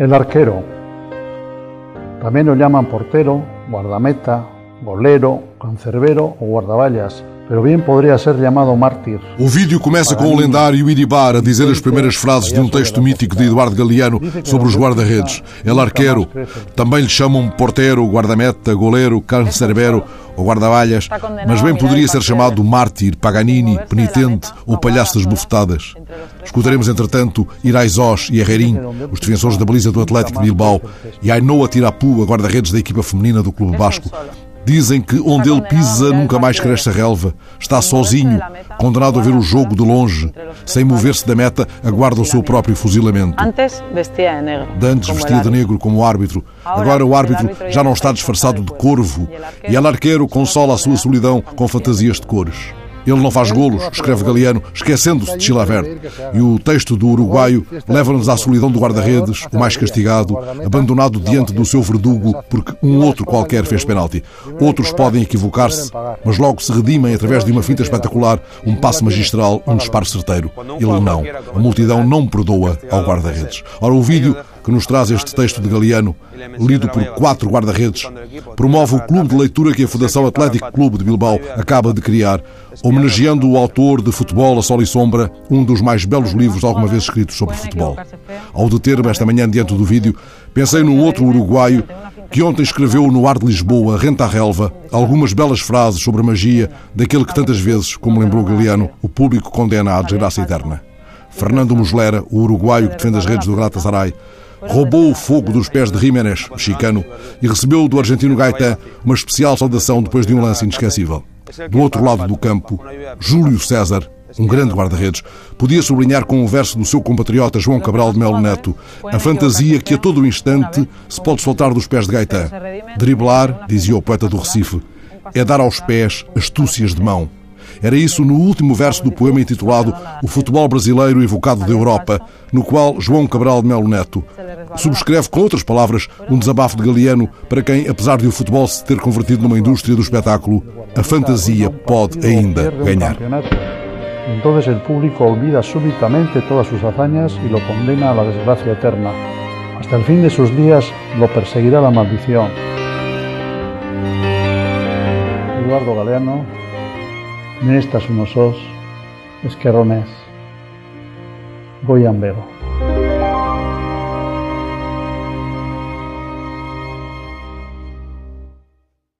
El arquero. También lo llaman portero, guardameta, golero, cancerbero o guardaballas. pero bem poderia ser chamado mártir. O vídeo começa com o lendário Iribar a dizer as primeiras frases de um texto mítico de Eduardo Galeano sobre os guarda-redes. El arquero, também lhe chamam portero, guardameta, goleiro, cancerbero ou guarda-balhas, mas bem poderia ser chamado mártir, paganini, penitente ou palhaço das bufetadas. Escutaremos, entretanto, Iraizós e Herrerim, os defensores da baliza do Atlético de Bilbao, e Ainoa Tirapu, a guarda-redes da equipa feminina do Clube Basco, Dizem que onde ele pisa nunca mais cresce a relva. Está sozinho, condenado a ver o jogo de longe. Sem mover-se da meta, aguarda o seu próprio fuzilamento. Dantes vestia de negro como árbitro. Agora o árbitro já não está disfarçado de corvo. E el arqueiro consola a sua solidão com fantasias de cores. Ele não faz golos, escreve Galeano, esquecendo-se de Chilavert. E o texto do uruguaio leva-nos à solidão do guarda-redes, o mais castigado, abandonado diante do seu verdugo porque um outro qualquer fez penalti. Outros podem equivocar-se, mas logo se redimem através de uma finta espetacular, um passo magistral, um disparo certeiro. Ele não. A multidão não perdoa ao guarda-redes. Ora, o vídeo que nos traz este texto de Galeano, lido por quatro guarda-redes, promove o clube de leitura que a Fundação Atlético Clube de Bilbao acaba de criar, homenageando o autor de Futebol a Sol e Sombra, um dos mais belos livros alguma vez escritos sobre futebol. Ao deter-me esta manhã diante do vídeo, pensei num outro uruguaio que ontem escreveu no Ar de Lisboa, Renta à Relva, algumas belas frases sobre a magia daquele que tantas vezes, como lembrou Galeano, o público condena à desgraça eterna. Fernando Muslera, o uruguaio que defende as redes do Galatasaray, roubou o fogo dos pés de Jiménez, mexicano, e recebeu do argentino Gaetan uma especial saudação depois de um lance inesquecível. Do outro lado do campo, Júlio César, um grande guarda-redes, podia sublinhar com o verso do seu compatriota João Cabral de Melo Neto a fantasia que a todo instante se pode soltar dos pés de Gaetan. Driblar, dizia o poeta do Recife, é dar aos pés astúcias de mão. Era isso no último verso do poema intitulado O Futebol Brasileiro Evocado da Europa, no qual João Cabral de Melo Neto subscreve, com outras palavras, um desabafo de Galeano para quem, apesar de o futebol se ter convertido numa indústria do espetáculo, a fantasia pode ainda ganhar. Entonces el público olvida súbitamente todas sus hazañas y lo condena a la desgracia eterna. Hasta el fin de sus días lo perseguirá la maldición. Eduardo Galeano, Nestas unos os, esquerronés, Goiambero.